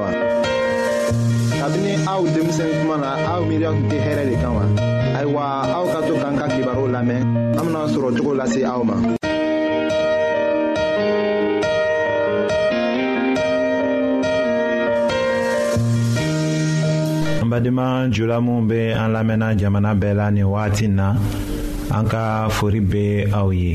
wa. kabini aw denmisɛn kuma na aw miiriya tun tɛ hɛrɛ de kan wa. ayiwa aw ka to k'an ka kibaru lamɛn an bena sɔrɔ cogo lase aw ma. an badenma jula minw be an lamɛnna jamana bɛɛ la nin wagati na an ka fori be aw ye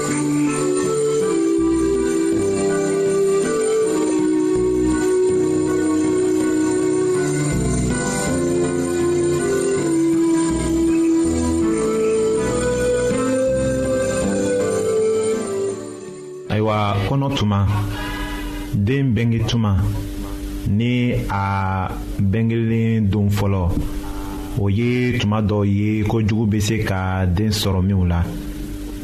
kɔnɔ tuma den bɛnge tuma ni a bɛnkelen don fɔlɔ o ye tuma dɔ ye ko jugu bɛ se ka den sɔrɔ minw la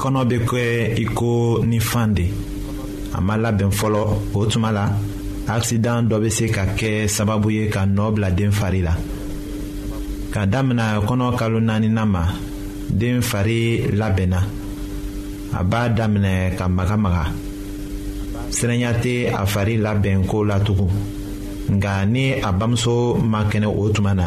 kɔnɔ bɛ kɛ i ko ni fan de a ma labɛn fɔlɔ o tuma la akisidan dɔ bɛ se ka kɛ sababu ye ka nɔ bila den fari la ka damina kɔnɔ kalo naaninan ma den fari labɛnna a b'a daminɛ ka magamaga siranya tɛ a fari labɛn ko la tugun nka ni a bamuso ma kɛnɛ o tuma na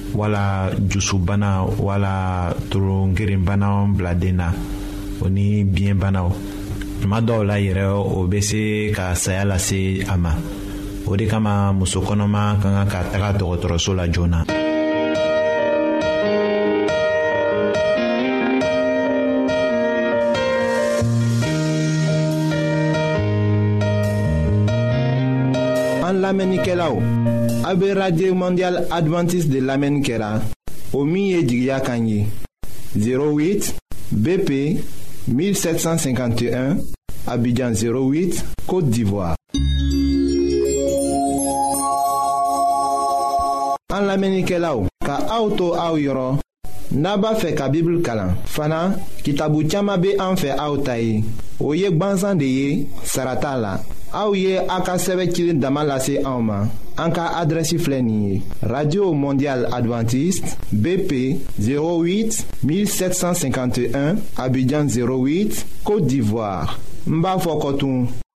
wala jusubana wala torongerenbana bila den na o ni biyɛnbanaw tuma dɔw la yɛrɛ o bɛ se ka saya lase a ma o de kama muso kɔnɔma ka kan ka taga dɔgɔtɔrɔso la joona. an lamɛnnikɛlaw A bɛ radio mondial adventiste de lamɛnni kɛra o min ye jigiya kan ye 08 BP 1751 Abidjan 08 Côte d'Ivoire. An lamɛnnikɛlaw ka aw to aw yɔrɔ. n'a b'a fɛ ka bibulu kalan fana kitabu caman bɛ an fɛ aw ta ye o ye gwansan de ye sara t'a la aw ye aw ka sɛbɛn cilen dama lase anw ma an ka adrɛsi filɛ nin ye radio mondial adventiste bp 08 1751 abidjan 08 côte d'ivoire n b'a fɔ kɔtun.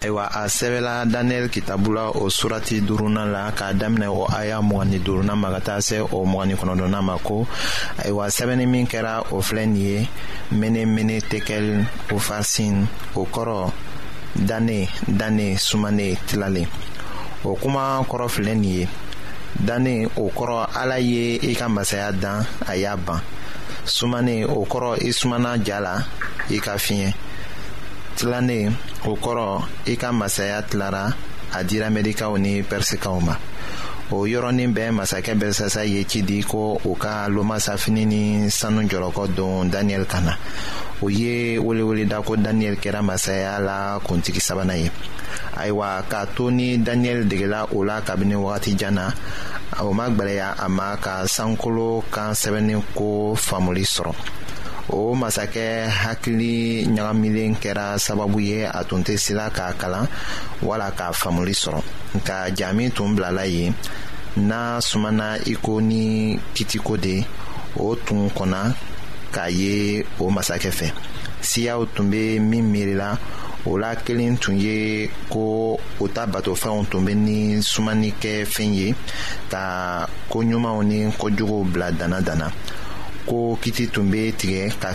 ayiwa a sɛbɛla daniyɛli kitabu la o surati duurunan la k'a daminɛ o aya mɔgɔn ni duurunan ma ka taa se o mɔgɔn ni kɔnɔntɔnnan ma ko ayiwa sɛbɛnni min kɛra o filɛ nin ye mene mene tekɛl ofasin o kɔrɔ dane dane sumane tilalen o kuma kɔrɔ filɛ nin ye dane o kɔrɔ ala ye i ka masaya dan a y'a ban sumane o kɔrɔ i sumana ja la i ka fiɲɛ tilannen o kɔrɔ i ka masaya tilara a dira mɛdikaw ni pɛrisikaw ma o yɔrɔnin bɛɛ masakɛ bɛrisasa ye ci di ko u ka lomasafini ni sanu jɔlɔkɔ don daniyɛli kan na o ye weleweleda ko daniyɛli kɛra masaya la kuntigi sabanan ye ayiwa k'a to ni daniyɛli degela o la kabini wagati jan na o ma gwɛlɛya a ma ka sankolo kan sɛbɛnni ko faamuli sɔrɔ o masakɛ hakili ɲagamilen kɛra sababu ye a tun tɛ sila k'a kalan wala k'a faamuli sɔrɔ nka ja min tun bilala yen n'a sumana iko ni kitiko de o tun kɔnna k'a ye o masakɛ fɛ siyaw tun bɛ min miirila o la kelen tun ye ko u ta batofɛnw tun bɛ ni sumani kɛ fɛn ye ka ko ɲumanw ni ko juguw bila dana dana ko kiti tun bɛ tigɛ ka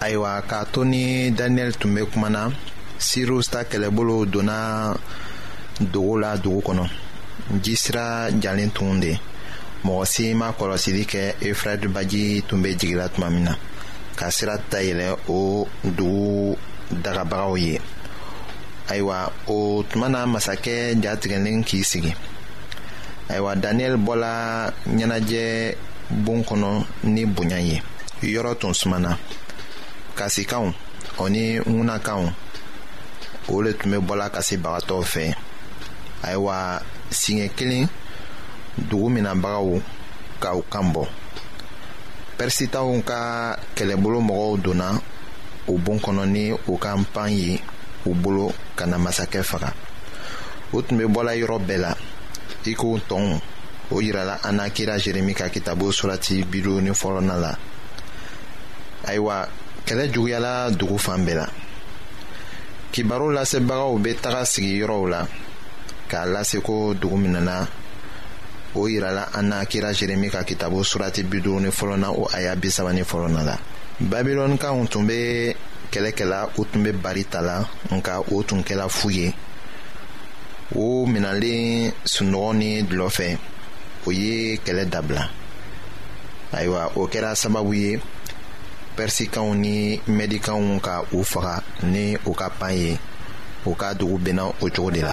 ayiwa k'a to ni daniyɛli tun bɛ kuma na sirius ta kɛlɛbolo donna dogo la dugu kɔnɔ ji sira jalen tun de mɔgɔ si ma kɔlɔsili kɛ efrad baji tun bɛ jigila tuma min na ka sira dayɛlɛ o dugu dagabagaw ye ayiwa o tuma na masakɛ jatigɛlen k'i sigi ayiwa daniyɛli bɔla ɲɛnajɛ bon kɔnɔ ni bonya ye yɔrɔ tun sumana kasikanw o ni ŋunakanw o le tun bɛ bɔla ka se bagatɔw fɛ ayiwa siɲɛ kelen dugu minɛnbagaw ka u kan bɔ pɛrisitaw ka kɛlɛbolo mɔgɔw donna u bon kɔnɔ ni u ka npan ye u bolo ka na masakɛ faga u tun bɛ bɔla yɔrɔ bɛɛ la i ko tɔnw o yirala an na kira jeremi ka kitabu surati bilu ni fɔlɔna la ayiwa kɛlɛ juguyala dugu fan bɛɛ la kibaru lasebagaw bɛ taga sigi yɔrɔw la k'a lase ko dugu min nana o yirala an na kira jeremi ka kitabu surati biduuru ni fɔlɔna o aya bisaba ni fɔlɔna la babilɔnikaw tun bɛ kɛlɛ kɛla u tun bɛ bari ta la nka o tun kɛla fu ye o minɛlen sunɔgɔ ni dulɔ fɛ o ye kɛlɛ dabila ayiwa o kɛra sababu ye pɛrisikanw ni mɛdikanw ka u faga ni u ka pan ye u ka dugu benna o cogo de la.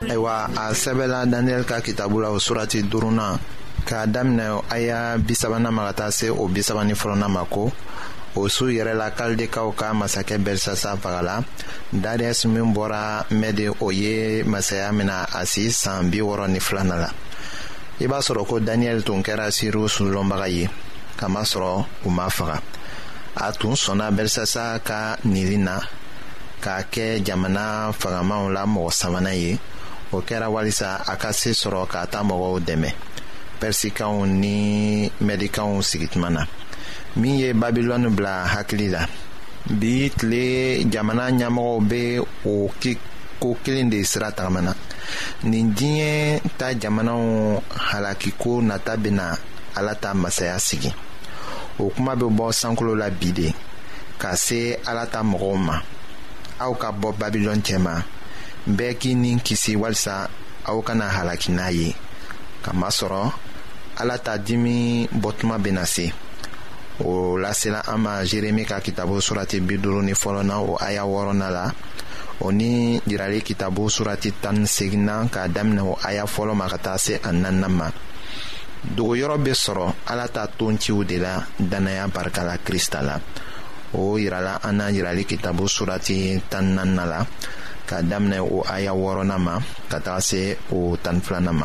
ayiwa a sɛbɛla daniyɛli ka kitabu la o surati duurunan k'a daminɛ a y'a bisabanan ma ka taa se o bisabani fɔlɔnan ma ko o su yɛrɛ la kaldekaw ka masakɛ bɛrisasa fagala dariyɛsi min bɔra mɛde o ye masaya mina a si saan bi wɔrɔ ni filana la i b'a sɔrɔ ko daniyɛli tun kɛra siriw sulɔnbaga ye kamasɔrɔ u ma faga a tun sɔnna bɛrisasa ka nili na k'a kɛ jamana fangamaw la mɔgɔ sabanan ye o kɛra walisa a ka se sɔrɔ k'a ta mɔgɔw dɛmɛ pɛrisikanw ni mɛdikanw sigituma na min ye babilɔni bila hakili la bi tile jamana ɲɛmɔgɔw bɛ o ko kelen de sira tagama na nin diɲɛ ta jamanaw halakiko nata bɛna ala ta masaya sigi o kuma bɛ bɔ sankolo la bi de ka se ala ta mɔgɔw ma aw ka bɔ babilɔn cɛma bɛɛ k'i ni kisi walisa aw kana halaki n'a ye kamasɔrɔ ala ta dimi bɔtuma bɛna se o lasela an ma jeremi ka kitabu surati bi duuru ni fɔlɔ na o aya wɔɔrɔna la o ni jirali kitabu surati tan ni seginna k'a daminɛ o aya fɔlɔ ma ka taa se a nanna ma dogoyɔrɔ bɛ sɔrɔ ala ta tonciw de la dannaya barika la krista la o yirala an n'a yirali kitabu surati tan nanna la ka daminɛ o aya wɔɔrɔnan ma ka taga se o tan filanan ma